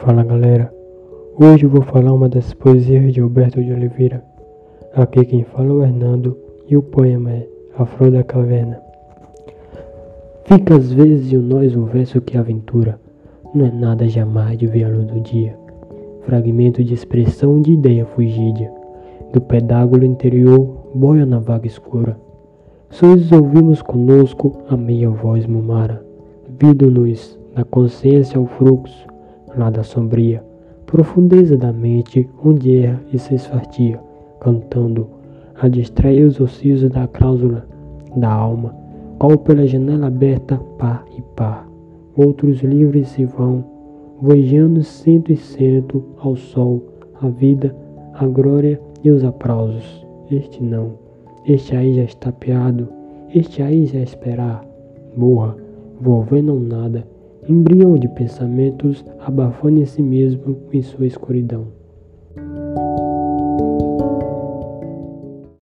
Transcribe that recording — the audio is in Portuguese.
Fala galera, hoje vou falar uma das poesias de Alberto de Oliveira. Aqui quem fala é o Hernando e o poema é A Flor da Caverna. Fica às vezes em nós um verso que aventura, não é nada jamais de ver a luz do dia. Fragmento de expressão de ideia fugídia, do pedágulo interior boia na vaga escura. Sonhos ouvimos conosco a meia voz mumara, vindo-nos na consciência ao fluxo, nada sombria, profundeza da mente onde erra e se esfartia, cantando, a distrair os ocios da cláusula da alma, qual pela janela aberta, par e par. Outros livres se vão, voejando cento e cento ao sol, a vida, a glória e os aplausos. Este não, este aí já está piado, este aí já esperar. Morra, volvendo nada, embrião de pensamentos abafando em si mesmo em sua escuridão.